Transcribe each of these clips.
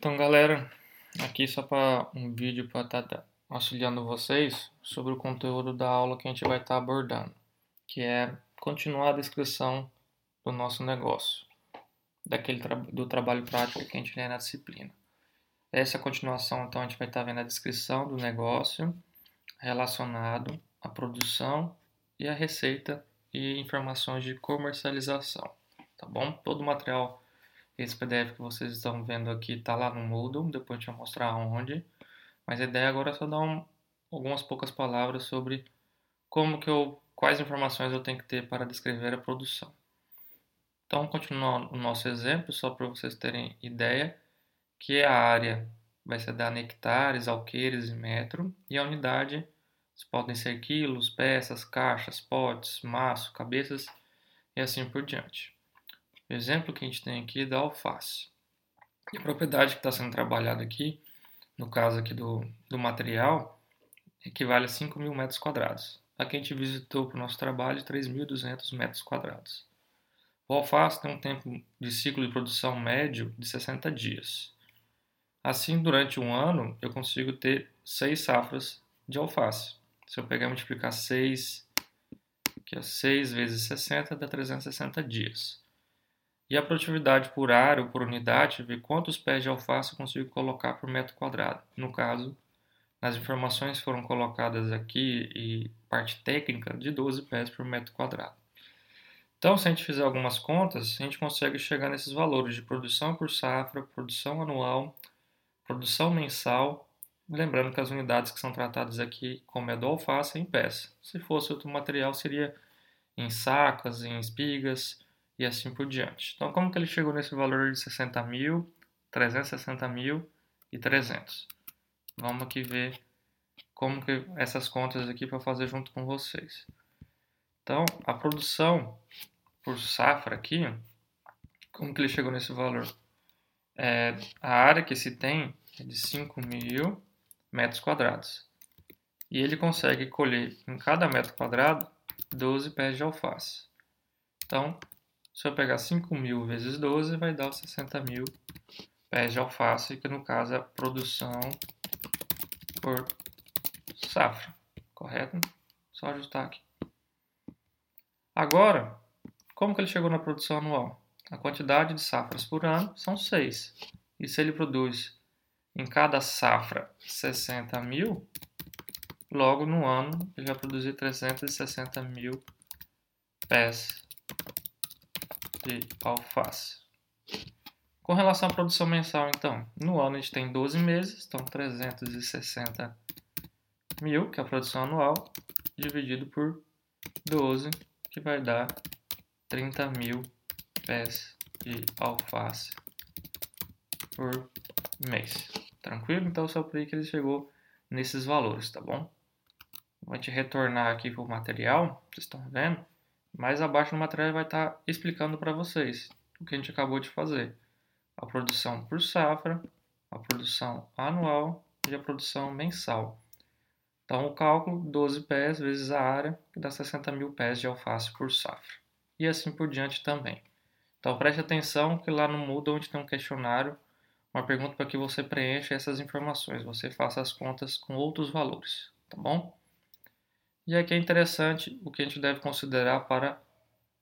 Então, galera, aqui só para um vídeo para estar tá auxiliando vocês sobre o conteúdo da aula que a gente vai estar tá abordando, que é continuar a descrição do nosso negócio, daquele tra do trabalho prático que a gente tem na disciplina. Essa continuação, então a gente vai estar tá vendo a descrição do negócio relacionado à produção e à receita e informações de comercialização, tá bom? Todo o material esse PDF que vocês estão vendo aqui está lá no Moodle, depois eu te mostrar onde. Mas a ideia agora é só dar um, algumas poucas palavras sobre como que eu, quais informações eu tenho que ter para descrever a produção. Então, continuando o nosso exemplo, só para vocês terem ideia, que a área vai ser da hectares, alqueires e metro, e a unidade podem ser quilos, peças, caixas, potes, maço, cabeças e assim por diante. O exemplo que a gente tem aqui é da alface. E a propriedade que está sendo trabalhada aqui, no caso aqui do, do material, equivale a 5 mil metros quadrados. Aqui a gente visitou para o nosso trabalho 3.200 metros quadrados. O alface tem um tempo de ciclo de produção médio de 60 dias. Assim, durante um ano, eu consigo ter 6 safras de alface. Se eu pegar e multiplicar 6, que é 6 vezes 60, dá 360 dias. E a produtividade por área ou por unidade, ver quantos pés de alface eu consigo colocar por metro quadrado. No caso, as informações foram colocadas aqui e parte técnica de 12 pés por metro quadrado. Então, se a gente fizer algumas contas, a gente consegue chegar nesses valores de produção por safra, produção anual, produção mensal, lembrando que as unidades que são tratadas aqui, como é do alface, em pés. Se fosse outro material, seria em sacas, em espigas, e assim por diante. Então, como que ele chegou nesse valor de 60 mil, 360 mil e 300? Vamos aqui ver como que essas contas aqui para fazer junto com vocês. Então, a produção por safra aqui, como que ele chegou nesse valor? É, a área que se tem é de 5 mil metros quadrados. E ele consegue colher em cada metro quadrado 12 pés de alface. Então, se eu pegar 5 mil vezes 12, vai dar 60 mil pés de alface, que no caso é a produção por safra, correto? Só ajustar aqui. Agora, como que ele chegou na produção anual? A quantidade de safras por ano são 6. E se ele produz em cada safra 60 mil, logo no ano ele vai produzir 360 mil pés de alface. Com relação à produção mensal, então, no ano a gente tem 12 meses, então 360 mil, que é a produção anual, dividido por 12, que vai dar 30 mil pés de alface por mês. Tranquilo? Então, só por aí que ele chegou nesses valores, tá bom? Vou te retornar aqui para o material, vocês estão vendo? Mais abaixo no material vai estar tá explicando para vocês o que a gente acabou de fazer. A produção por safra, a produção anual e a produção mensal. Então, o cálculo, 12 pés vezes a área, que dá 60 mil pés de alface por safra. E assim por diante também. Então, preste atenção que lá no Moodle, onde tem um questionário, uma pergunta para que você preencha essas informações. Você faça as contas com outros valores, tá bom? E aqui é interessante o que a gente deve considerar para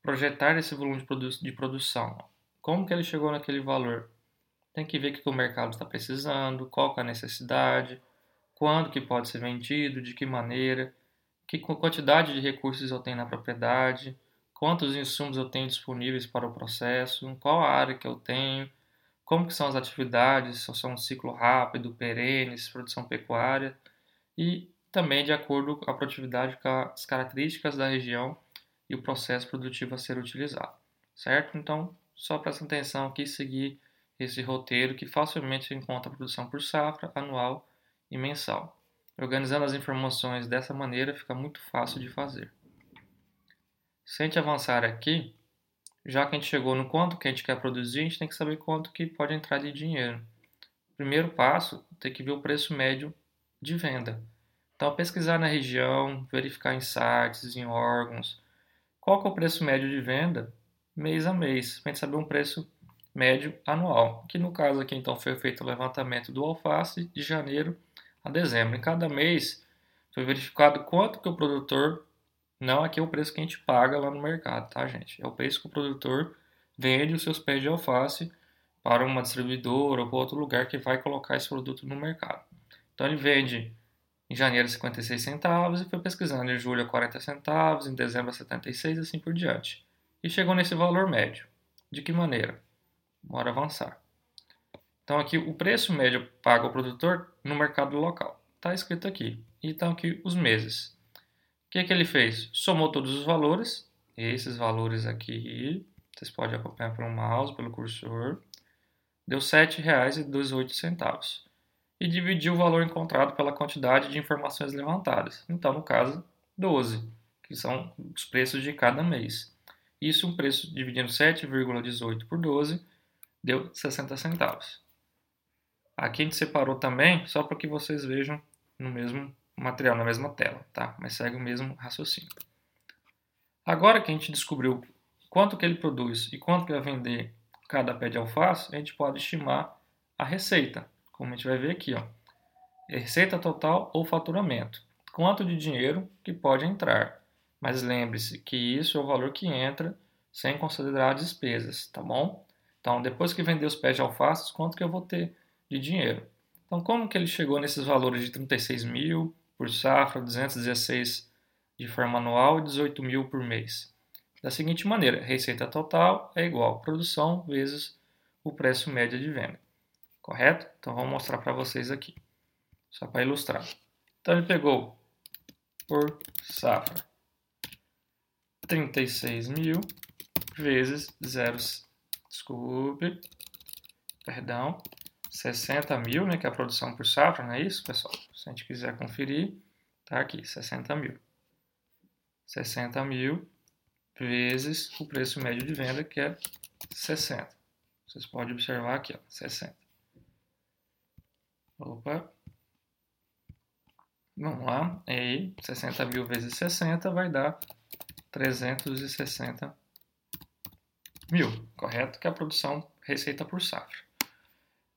projetar esse volume de, produ de produção. Como que ele chegou naquele valor? Tem que ver o que o mercado está precisando, qual é a necessidade, quando que pode ser vendido, de que maneira, que quantidade de recursos eu tenho na propriedade, quantos insumos eu tenho disponíveis para o processo, qual a área que eu tenho, como que são as atividades, se são um ciclo rápido, perene, produção pecuária e também de acordo com a produtividade com as características da região e o processo produtivo a ser utilizado, certo? Então, só presta atenção aqui seguir esse roteiro que facilmente encontra a produção por safra, anual e mensal. Organizando as informações dessa maneira fica muito fácil de fazer. Se a gente avançar aqui, já que a gente chegou no quanto que a gente quer produzir, a gente tem que saber quanto que pode entrar de dinheiro. Primeiro passo, tem que ver o preço médio de venda. Então, pesquisar na região, verificar em sites, em órgãos, qual é o preço médio de venda mês a mês, para a gente saber um preço médio anual, que no caso aqui então foi feito o levantamento do alface de janeiro a dezembro. Em cada mês foi verificado quanto que o produtor, não aqui é o preço que a gente paga lá no mercado, tá gente? É o preço que o produtor vende os seus pés de alface para uma distribuidora ou para outro lugar que vai colocar esse produto no mercado. Então ele vende em janeiro 56 centavos e foi pesquisando em julho a 40 centavos, em dezembro a 76 e assim por diante. E chegou nesse valor médio. De que maneira? Bora avançar. Então aqui o preço médio pago ao produtor no mercado local. Está escrito aqui. Então aqui os meses. O que, que ele fez? Somou todos os valores, esses valores aqui, vocês podem acompanhar pelo mouse, pelo cursor, deu R$ 7,18 e dividiu o valor encontrado pela quantidade de informações levantadas. Então, no caso, 12, que são os preços de cada mês. Isso, um preço dividindo 7,18 por 12, deu 60 centavos. Aqui a gente separou também, só para que vocês vejam no mesmo material, na mesma tela, tá? Mas segue o mesmo raciocínio. Agora que a gente descobriu quanto que ele produz e quanto que vai vender cada pé de alface, a gente pode estimar a receita, como a gente vai ver aqui, ó. Receita total ou faturamento. Quanto de dinheiro que pode entrar. Mas lembre-se que isso é o valor que entra sem considerar despesas, tá bom? Então, depois que vender os pés de alface, quanto que eu vou ter de dinheiro? Então, como que ele chegou nesses valores de 36 mil por safra, 216 de forma anual e 18 mil por mês? Da seguinte maneira, receita total é igual a produção vezes o preço médio de venda. Correto? Então vamos mostrar para vocês aqui, só para ilustrar. Então ele pegou por safra 36 mil vezes 0, desculpe, perdão, 60 mil, né, que é a produção por safra, não é isso, pessoal? Se a gente quiser conferir, tá aqui, 60 mil. 60 mil vezes o preço médio de venda, que é 60. Vocês podem observar aqui, ó, 60. Opa. Vamos lá. E aí, 60 mil vezes 60 vai dar 360 mil, correto? Que é a produção receita por safra.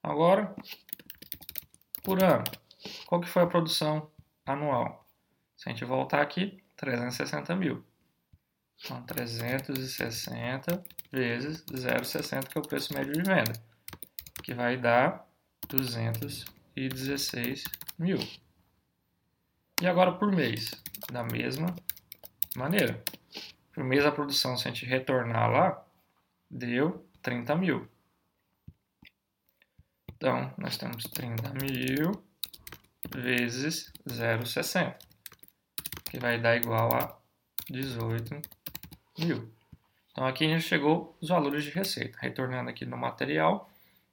Agora, por ano, qual que foi a produção anual? Se a gente voltar aqui, 360 mil. Então, 360 vezes 0,60, que é o preço médio de venda, que vai dar 200 e 16 mil. E agora por mês, da mesma maneira. Por mês a produção, se a gente retornar lá, deu 30 mil. Então, nós temos 30 mil vezes 0,60, que vai dar igual a 18 mil. Então, aqui a gente chegou os valores de receita. Retornando aqui no material,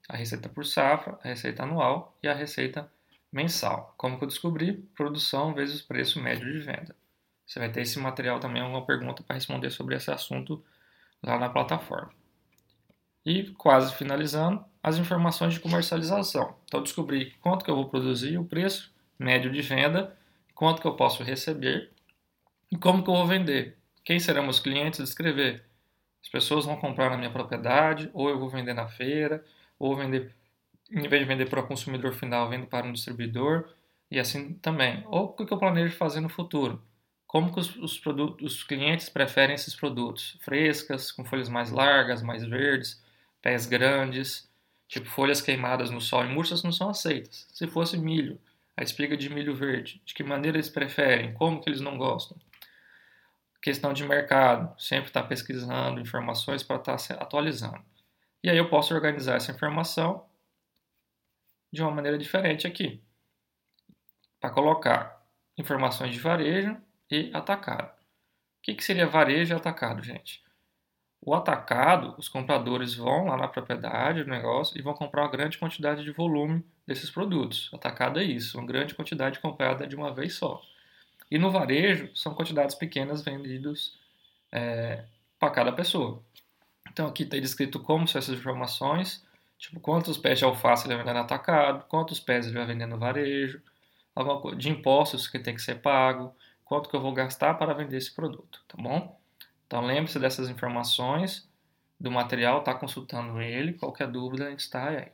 a receita por safra, a receita anual e a receita mensal. Como que eu descobri? Produção vezes preço médio de venda. Você vai ter esse material também, alguma pergunta para responder sobre esse assunto lá na plataforma. E quase finalizando, as informações de comercialização. Então, descobri quanto que eu vou produzir, o preço médio de venda, quanto que eu posso receber e como que eu vou vender. Quem serão meus clientes? Descrever. As pessoas vão comprar na minha propriedade, ou eu vou vender na feira, ou vender, em vez de vender para o consumidor final, vendo para um distribuidor e assim também. Ou o que eu planejo fazer no futuro? Como que os, os, produtos, os clientes preferem esses produtos? Frescas, com folhas mais largas, mais verdes, pés grandes, tipo folhas queimadas no sol e murchas não são aceitas. Se fosse milho, a espiga de milho verde, de que maneira eles preferem, como que eles não gostam. Questão de mercado, sempre estar tá pesquisando informações para estar tá atualizando. E aí eu posso organizar essa informação de uma maneira diferente aqui. Para colocar informações de varejo e atacado. O que, que seria varejo e atacado, gente? O atacado, os compradores vão lá na propriedade do negócio e vão comprar uma grande quantidade de volume desses produtos. Atacado é isso, uma grande quantidade comprada de uma vez só. E no varejo, são quantidades pequenas vendidas é, para cada pessoa. Então aqui está descrito como são essas informações, tipo quantos pés de alface ele vai vender no atacado, quantos pés ele vai vender no varejo, de impostos que tem que ser pago, quanto que eu vou gastar para vender esse produto, tá bom? Então lembre-se dessas informações do material, está consultando ele. Qualquer dúvida, a gente está aí.